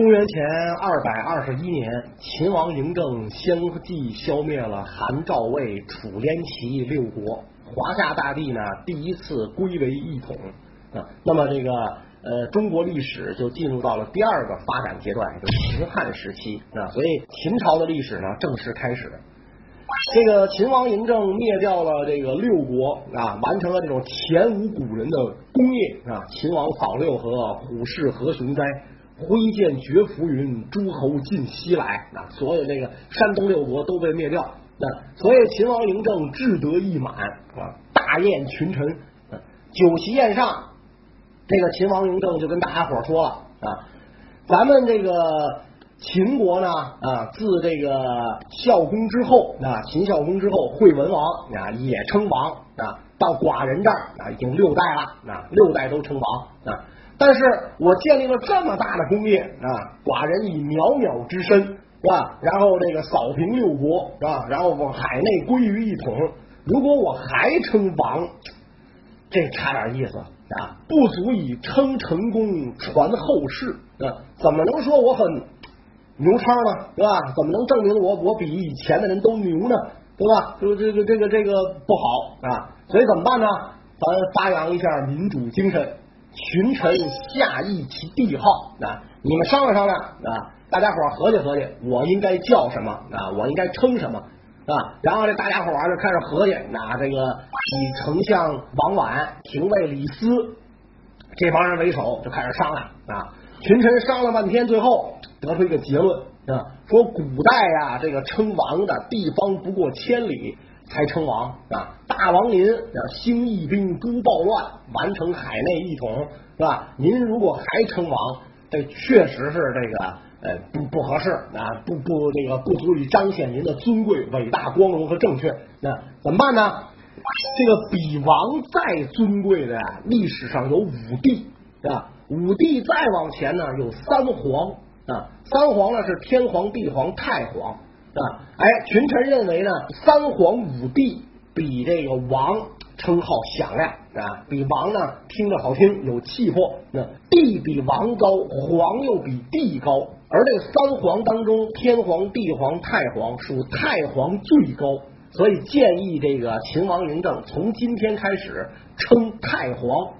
公元前二百二十一年，秦王嬴政相继消灭了韩、赵、魏、楚、燕、齐六国，华夏大地呢第一次归为一统啊。那么这个呃，中国历史就进入到了第二个发展阶段，就秦汉时期啊。所以秦朝的历史呢正式开始。这个秦王嬴政灭掉了这个六国啊，完成了这种前无古人的功业啊。秦王扫六合，虎视何雄哉。挥剑绝浮云，诸侯尽西来。啊，所有这个山东六国都被灭掉。那所以秦王嬴政志得意满啊，大宴群臣。酒席宴上，这个秦王嬴政就跟大家伙说了啊，咱们这个秦国呢啊，自这个孝公之后啊，秦孝公之后，惠文王啊也称王啊，到寡人这儿啊，已经六代了啊，六代都称王啊。但是我建立了这么大的功业啊，寡人以渺渺之身是吧？然后这个扫平六国是吧？然后往海内归于一统。如果我还称王，这差点意思啊，不足以称成功传后世啊。怎么能说我很牛叉呢？对吧？怎么能证明我我比以前的人都牛呢？对吧？就这个这个这个不好啊。所以怎么办呢？咱发扬一下民主精神。群臣下议其帝号啊，你们商量商量啊，大家伙合计合计，我应该叫什么啊？我应该称什么啊？然后这大家伙就开始合计，拿这个以丞相王绾、廷尉李斯这帮人为首，就开始商量啊。群臣商量半天，最后得出一个结论啊，说古代呀，这个称王的地方不过千里。才称王啊！大王您要兴义兵，诛暴乱，完成海内一统，是吧？您如果还称王，这确实是这个呃不不合适啊，不不这个不足以彰显您的尊贵、伟大、光荣和正确。那怎么办呢？这个比王再尊贵的呀，历史上有五帝啊，五帝再往前呢有三皇啊，三皇呢是天皇、地皇、太皇。啊，哎，群臣认为呢，三皇五帝比这个王称号响亮啊，比王呢听着好听，有气魄。那帝比王高，皇又比帝高，而这三皇当中，天皇、地皇、太皇属太皇最高，所以建议这个秦王嬴政从今天开始称太皇。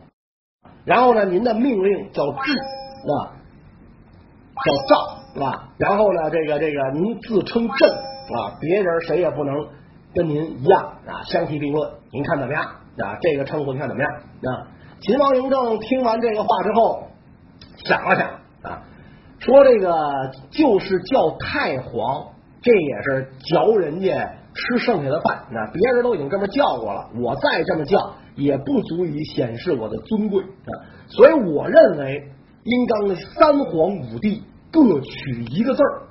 然后呢，您的命令叫制啊，叫诏。是吧？然后呢，这个这个，您自称朕啊，别人谁也不能跟您一样啊，相提并论。您看怎么样啊？这个称呼您看怎么样啊？秦王嬴政听完这个话之后，想了想啊，说这个就是叫太皇，这也是嚼人家吃剩下的饭。那别人都已经这么叫过了，我再这么叫也不足以显示我的尊贵啊。所以我认为应当三皇五帝。各取一个字儿，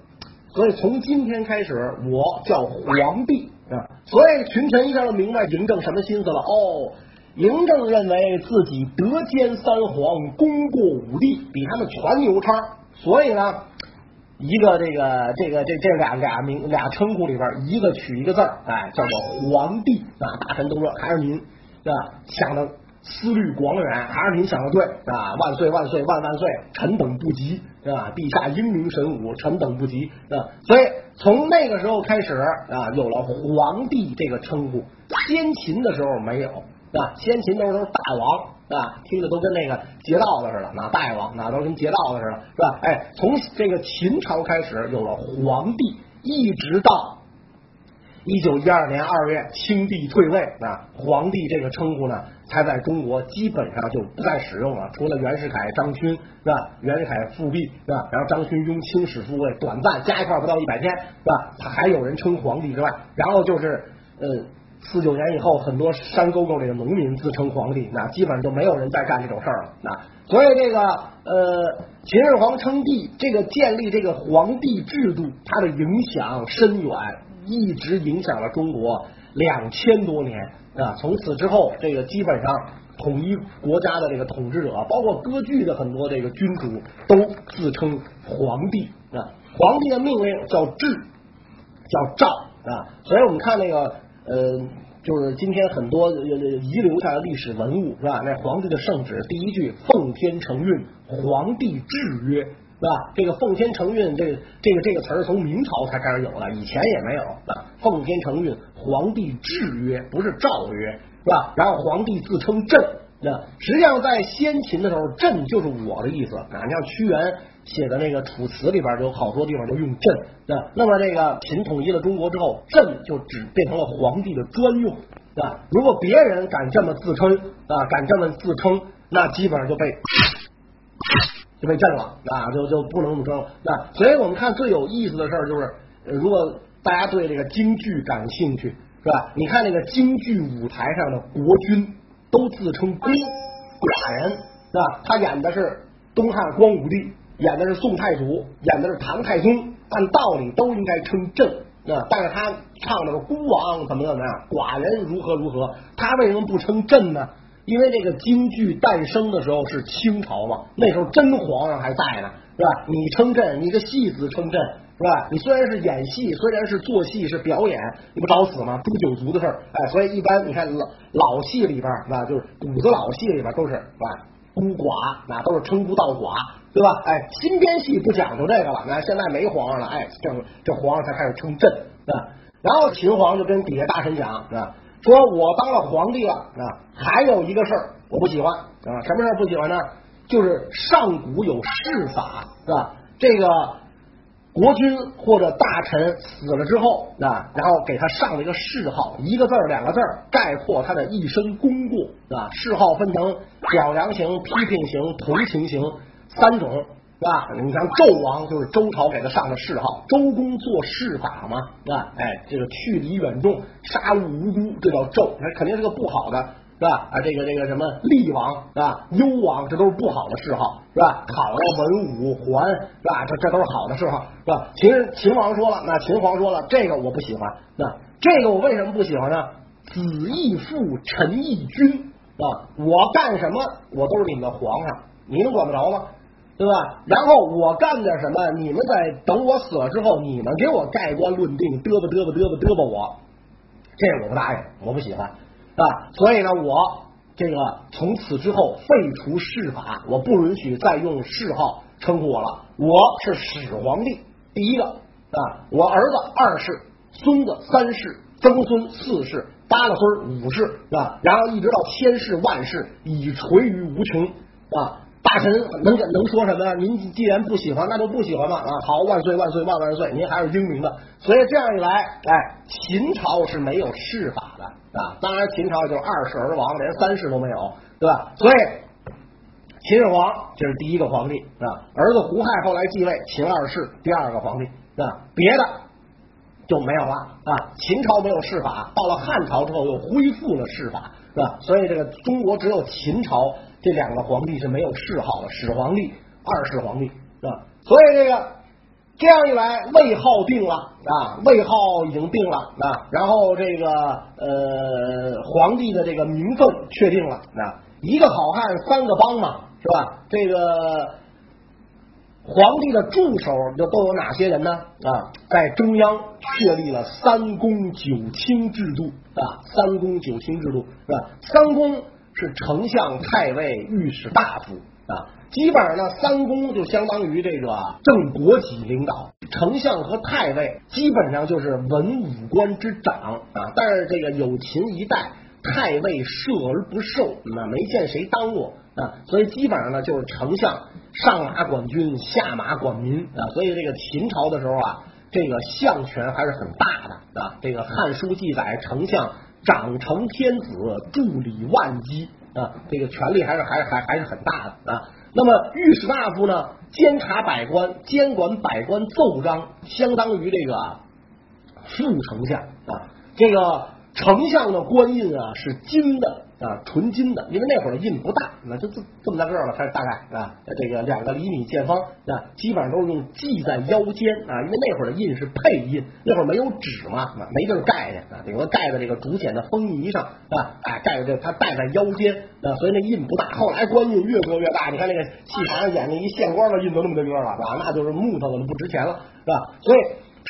所以从今天开始，我叫皇帝啊！所以群臣一下就明白嬴政什么心思了。哦，嬴政认为自己德兼三皇，功过五帝，比他们全牛叉。所以呢，一个这个这个这这俩俩名俩称呼里边，一个取一个字儿，哎，叫做皇帝啊！大臣都说还是您啊想的。思虑广远，还是您想的对啊！万岁万岁万万岁！臣等不及啊！陛下英明神武，臣等不及啊！所以从那个时候开始啊，有了皇帝这个称呼。先秦的时候没有啊，先秦都是都是大王啊，听着都跟那个劫道的似的，那大王那都跟劫道的似的，是吧？哎，从这个秦朝开始有了皇帝，一直到。一九一二年二月，清帝退位啊，皇帝这个称呼呢，才在中国基本上就不再使用了。除了袁世凯、张勋是吧？袁世凯复辟是吧？然后张勋拥清史复位，短暂加一块不到一百天是吧？他还有人称皇帝之外，然后就是呃四九年以后，很多山沟沟里的农民自称皇帝，那基本上就没有人再干这种事儿了。那所以这个呃秦始皇称帝，这个建立这个皇帝制度，它的影响深远。一直影响了中国两千多年啊！从此之后，这个基本上统一国家的这个统治者，包括割据的很多这个君主，都自称皇帝啊。皇帝的命令叫制，叫诏啊。所以我们看那个呃，就是今天很多遗留下的历史文物是吧？那皇帝的圣旨第一句奉天承运，皇帝制曰是吧？这个奉天承运，这这个这个词儿从明朝才开始有的，以前也没有。啊奉天承运，皇帝制曰，不是诏曰，是吧？然后皇帝自称朕，那实际上在先秦的时候，朕就是我的意思。啊，你像屈原写的那个《楚辞》里边，有好多地方都用朕。那那么这个秦统一了中国之后，朕就只变成了皇帝的专用。啊，如果别人敢这么自称啊，敢这么自称，那基本上就被。就被震了啊，就就不能这么争了。那所以我们看最有意思的事儿就是，如果大家对这个京剧感兴趣，是吧？你看那个京剧舞台上的国君都自称孤寡人，是吧？他演的是东汉光武帝，演的是宋太祖，演的是唐太宗，按道理都应该称朕，啊，但是他唱的是孤王怎么怎么样，寡人如何如何，他为什么不称朕呢？因为这个京剧诞生的时候是清朝嘛，那时候真皇上还在呢，是吧？你称朕，你个戏子称朕，是吧？你虽然是演戏，虽然是做戏是表演，你不找死吗？诛九族的事儿，哎，所以一般你看老老戏里边，是吧？就是骨子老戏里边都是，是吧？孤寡，那都是称孤道寡，对吧？哎，新编戏不讲究这个了，那现在没皇上了，哎，这这皇上才开始称朕，是吧？然后秦皇就跟底下大臣讲，是吧？说我当了皇帝了啊，还有一个事儿我不喜欢啊，什么事儿不喜欢呢？就是上古有谥法是吧？这个国君或者大臣死了之后啊，然后给他上了一个谥号，一个字儿两个字儿概括他的一生功过啊。谥号分成表扬型、批评型、同情型三种。是吧？你像纣王就是周朝给他上的谥号，周公做谥法嘛，啊，哎，这个去离远众，杀戮无辜，这叫纣，那肯定是个不好的，是吧？啊，这个这个什么厉王啊，幽王，这都是不好的谥号，是吧？考呀，文武桓，是吧？这这都是好的谥号，是吧？秦秦王说了，那秦皇说了，这个我不喜欢，那这个我为什么不喜欢呢？子义父，臣义君啊，我干什么，我都是你们的皇上，你能管得着吗？对吧？然后我干点什么？你们在等我死了之后，你们给我盖棺论定，嘚吧嘚吧嘚吧嘚吧我，这我不答应，我不喜欢啊。所以呢，我这个从此之后废除谥法，我不允许再用谥号称呼我了。我是始皇帝，第一个啊，我儿子二世，孙子三世，曾孙四世，八个孙五世啊，然后一直到千世万世，以垂于无穷啊。大臣能能说什么呀？您既然不喜欢，那就不喜欢吧。啊，好，万岁万岁万万岁！您还是英明的。所以这样一来，哎，秦朝是没有世法的啊。当然，秦朝就二世而亡，连三世都没有，对吧？所以秦始皇这是第一个皇帝啊。儿子胡亥后来继位，秦二世第二个皇帝啊。别的就没有了啊。秦朝没有世法，到了汉朝之后又恢复了世法，是吧？所以这个中国只有秦朝。这两个皇帝是没有谥号的，始皇帝、二世皇帝，是吧？所以这个这样一来，位号定了啊，位号已经定了啊，然后这个呃皇帝的这个名分确定了啊，一个好汉三个帮嘛，是吧？这个皇帝的助手就都有哪些人呢？啊，在中央确立了三公九卿制度啊，三公九卿制度是吧？三公。是丞相、太尉、御史大夫啊，基本上呢，三公就相当于这个正国级领导，丞相和太尉基本上就是文武官之长啊。但是这个有秦一代，太尉射而不受，那没见谁当过啊，所以基本上呢就是丞相上马管军，下马管民啊。所以这个秦朝的时候啊，这个相权还是很大的啊。这个《汉书》记载，丞相。长成天子，助理万机啊，这个权力还是还还还是很大的啊。那么御史大夫呢，监察百官，监管百官奏章，相当于这个副丞相啊。这个丞相的官印啊是金的。啊，纯金的，因为那会儿的印不大，那就这这么大个了，它大概啊，这个两个厘米见方啊，基本上都是用系在腰间啊，因为那会儿的印是配印，那会儿没有纸嘛，没地儿盖去啊，顶多盖在这个竹简的封泥上啊，哎，盖在这它戴在腰间啊，所以那印不大。后来官印越做越大，你看那个戏台上演那一线官的印都那么大个了，是吧？那就是木头的，不值钱了，是吧？所以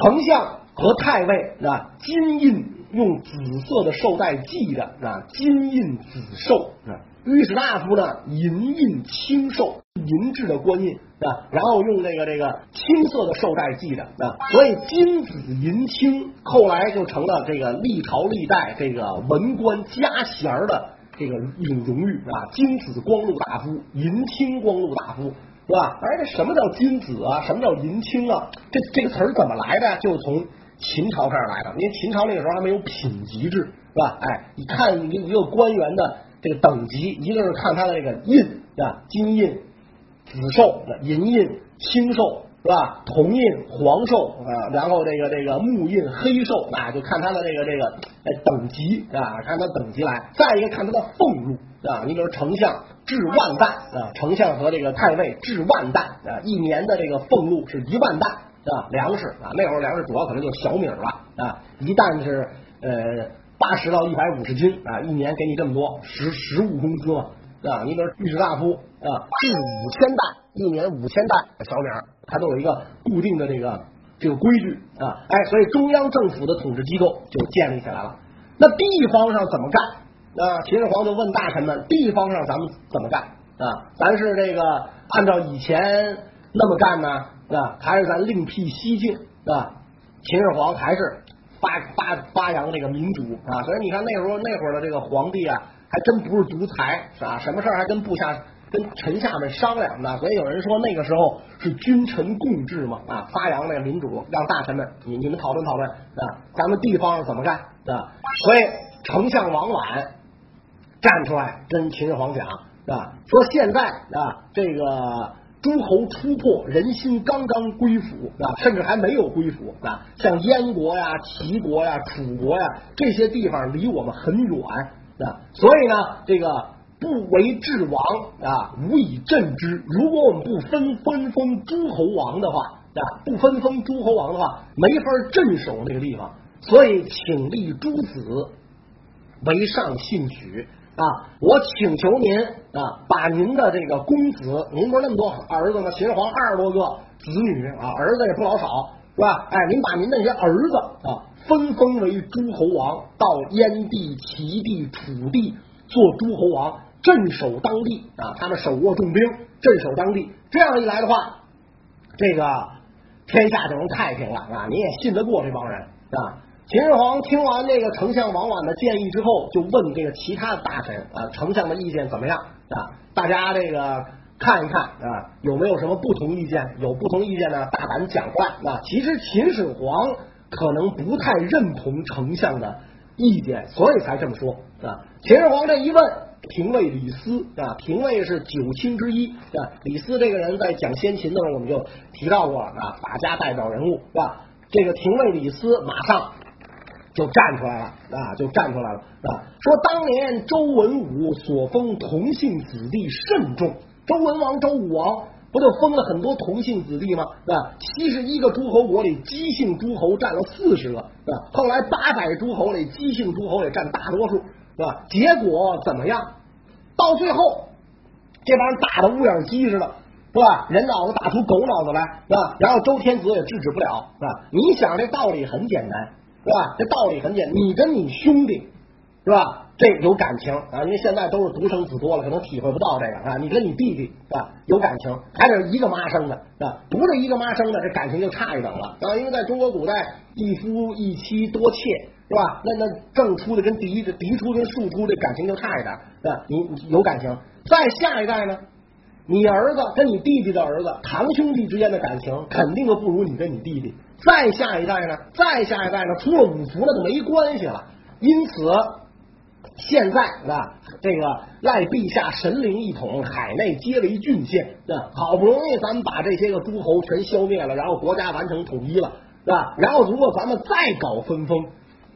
丞相和太尉啊，金印用紫色的绶带系的啊，金印紫绶啊。御史大夫呢，银印青绶，银制的官印啊，然后用这个这个青色的绶带系的啊，所以金紫银青，后来就成了这个历朝历代这个文官加衔的这个一种荣誉啊，金紫光禄大夫，银青光禄大夫，是吧？而这什么叫金紫啊？什么叫银青啊？这这个词儿怎么来的？就是从秦朝开始来的，因为秦朝那个时候还没有品级制，是吧？哎，你看一个一个官员的。这个等级，一个是看他的这个印啊，金印、紫绶、银印、青绶是吧？铜印、黄绶啊，然后这个这个木印、黑绶啊，就看他的这个这个等级啊，看他等级来。再一个看他的俸禄啊，你比如丞相置万担啊，丞相和这个太尉置万担啊，一年的这个俸禄是一万担啊，粮食啊，那会儿粮食主要可能就是小米了啊，一担是呃。八十到一百五十斤啊，一年给你这么多实实物工资嘛啊？你比如御史大夫啊，制五千担，一年五千担小米，它都有一个固定的这个这个规矩啊。哎，所以中央政府的统治机构就建立起来了。那地方上怎么干啊？秦始皇就问大臣们：地方上咱们怎么干啊？咱是这个按照以前那么干呢啊？还是咱另辟蹊径啊？秦始皇还是。发发发扬这个民主啊，所以你看那时候那会儿的这个皇帝啊，还真不是独裁啊？什么事儿还跟部下、跟臣下们商量呢？所以有人说那个时候是君臣共治嘛啊，发扬那个民主，让大臣们你你们讨论讨论啊，咱们地方怎么干啊？所以丞相王绾站出来跟秦始皇讲啊，说现在啊这个。诸侯突破，人心刚刚归附啊，甚至还没有归附啊。像燕国呀、齐国呀、楚国呀这些地方离我们很远啊，所以呢，这个不为治王啊，无以镇之。如果我们不分分封诸侯王的话啊，不分封诸侯王的话，没法镇守那个地方。所以，请立诸子为上信取。啊！我请求您啊，把您的这个公子，您不是那么多儿子吗？秦始皇二十多个子女啊，儿子也不老少，是吧？哎，您把您那些儿子啊，分封为诸侯王，到燕地、齐地、楚地做诸侯王，镇守当地啊。他们手握重兵，镇守当地。这样一来的话，这个天下就能太平了啊！你也信得过这帮人啊？秦始皇听完这个丞相王绾的建议之后，就问这个其他的大臣啊，丞相的意见怎么样啊？大家这个看一看啊，有没有什么不同意见？有不同意见呢，大胆讲话啊！其实秦始皇可能不太认同丞相的意见，所以才这么说啊。秦始皇这一问，廷尉李斯啊，廷尉是九卿之一啊。李斯这个人在讲先秦的时候，我们就提到过啊，法家代表人物是吧？这个廷尉李斯马上。就站出来了啊！就站出来了啊！说当年周文武所封同姓子弟甚众，周文王、周武王不就封了很多同姓子弟吗？啊，七十一个诸侯国里，姬姓诸侯占了四十个，啊，后来八百诸侯里，姬姓诸侯也占大多数，是吧？结果怎么样？到最后，这帮人打的乌眼鸡似的，是吧？人脑子打出狗脑子来，是吧？然后周天子也制止不了，是吧？你想这道理很简单。是吧？这道理很简单，你跟你兄弟是吧？这有感情啊，因为现在都是独生子多了，可能体会不到这个啊。你跟你弟弟是吧？有感情，还得一个妈生的，是吧？不是一个妈生的，这感情就差一等了啊。因为在中国古代，一夫一妻多妾，是吧？那那正出的跟嫡嫡出跟庶出，这感情就差一点，是吧？你有感情，再下一代呢？你儿子跟你弟弟的儿子，堂兄弟之间的感情肯定都不如你跟你弟弟。再下一代呢？再下一代呢？出了五福那就没关系了。因此，现在啊，这个赖陛下神灵一统，海内皆为郡县，啊，好不容易咱们把这些个诸侯全消灭了，然后国家完成统一了，是吧？然后如果咱们再搞分封，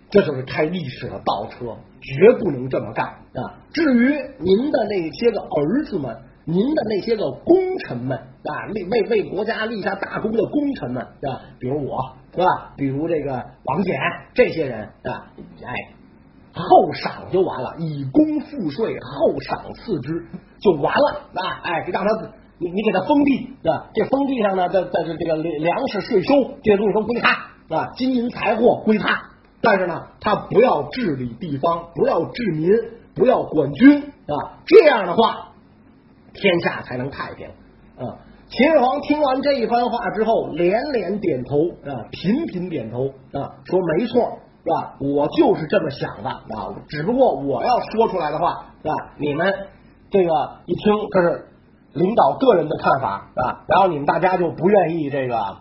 这就是开历史的倒车，绝不能这么干啊！至于您的那些个儿子们。您的那些个功臣们啊，为为为国家立下大功的功臣们啊，比如我是吧？比如这个王翦这些人啊，哎，后赏就完了，以功赋税，后赏赐之就完了啊！哎，就让他你你给他封地啊，这封地上呢，在在这这个粮食税收这些东西都归他啊，金银财货归他但是呢，他不要治理地方，不要治民，不要管军啊，这样的话，天下才能太平啊。秦始皇听完这一番话之后，连连点头啊，频频点头啊，说没错，是吧？我就是这么想的啊，只不过我要说出来的话，是吧？你们这个一听，这是领导个人的看法，是吧？然后你们大家就不愿意这个，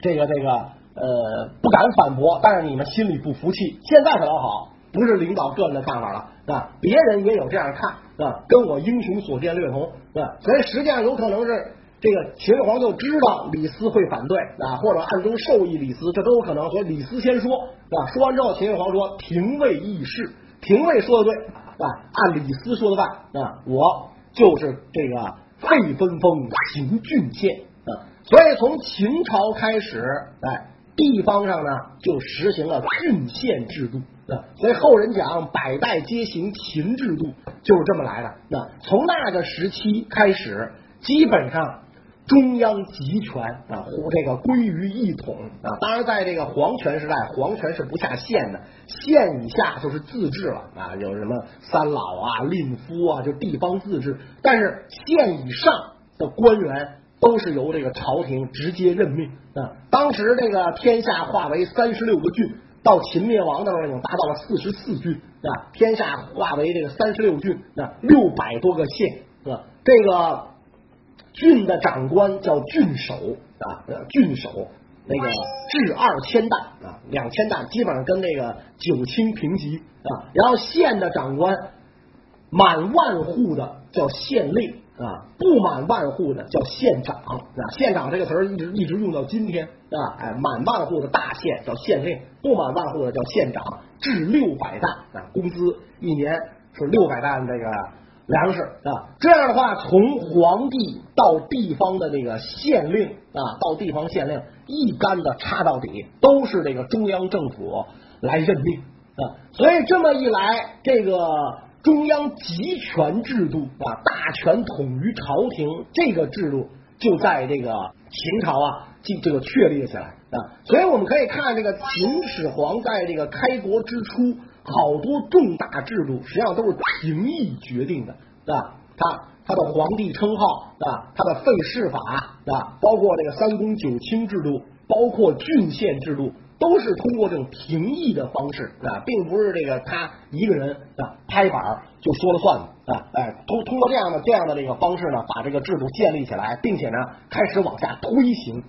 这个，这个，呃，不敢反驳，但是你们心里不服气。现在可倒好，不是领导个人的看法了，是吧？别人也有这样看，是吧？跟我英雄所见略同，是吧？所以实际上有可能是。这个秦始皇就知道李斯会反对啊，或者暗中授意李斯，这都有可能。所以李斯先说，是吧？说完之后，秦始皇说：“廷尉议事，廷尉说的对，是吧？按李斯说的办啊，我就是这个废分封，行郡县啊。所以从秦朝开始，哎，地方上呢就实行了郡县制度啊。所以后人讲百代皆行秦制度，就是这么来的。那从那个时期开始，基本上。中央集权啊，这个归于一统啊。当然，在这个皇权时代，皇权是不下县的，县以下就是自治了啊。有什么三老啊、令夫啊，就地方自治。但是县以上的官员都是由这个朝廷直接任命啊。当时这个天下划为三十六个郡，到秦灭亡的时候已经达到了四十四郡啊。天下划为这个三十六郡啊，六百多个县啊，这个。郡的长官叫郡守啊，郡守那个治二千担啊，两千担基本上跟那个九卿平级啊。然后县的长官满万户的叫县令啊，不满万户的叫县长啊。县长这个词儿一直一直用到今天啊。哎，满万户的大县叫县令，不满万户的叫县长，治六百担啊，工资一年是六百担这个。粮食啊，这样的话，从皇帝到地方的这个县令啊，到地方县令一竿子插到底，都是这个中央政府来任命啊。所以这么一来，这个中央集权制度啊，大权统于朝廷这个制度，就在这个秦朝啊，这这个确立了起来啊。所以我们可以看这个秦始皇在这个开国之初。好多重大制度实际上都是廷议决定的，对吧？他他的皇帝称号，对吧？他的废世法，对吧？包括这个三公九卿制度，包括郡县制度，都是通过这种评议的方式，啊，并不是这个他一个人啊拍板就说了算的啊，哎，通通过这样的这样的这个方式呢，把这个制度建立起来，并且呢开始往下推行。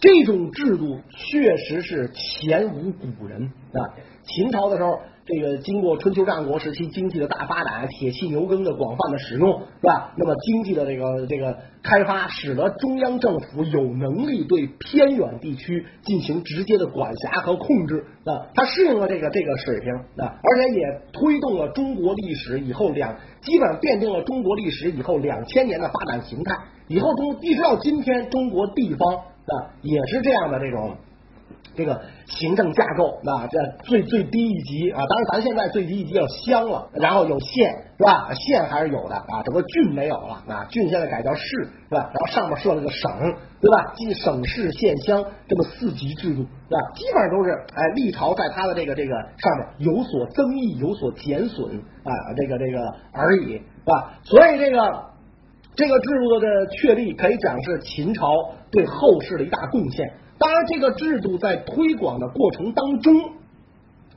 这种制度确实是前无古人啊，秦朝的时候。这个经过春秋战国时期经济的大发展，铁器牛耕的广泛的使用，是吧？那么经济的这个这个开发，使得中央政府有能力对偏远地区进行直接的管辖和控制啊，它适应了这个这个水平啊，而且也推动了中国历史以后两，基本上奠定了中国历史以后两千年的发展形态。以后中一直到今天，中国地方啊也是这样的这种。这个行政架构啊，这最最低一级啊，当然咱现在最低一级叫乡了，然后有县是吧？县还是有的啊，整个郡没有了啊，郡现在改叫市是吧？然后上面设了个省对吧？即省市县乡这么四级制度是吧？基本上都是哎历朝在它的这个这个上面有所增益，有所减损啊，这个这个而已是吧？所以这个这个制度的确立可以讲是秦朝对后世的一大贡献。当然，这个制度在推广的过程当中，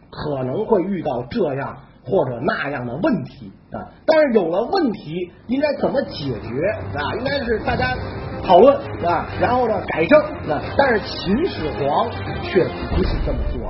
可能会遇到这样或者那样的问题啊。但是有了问题，应该怎么解决啊？应该是大家讨论啊，然后呢改正啊。但是秦始皇却不是这么做。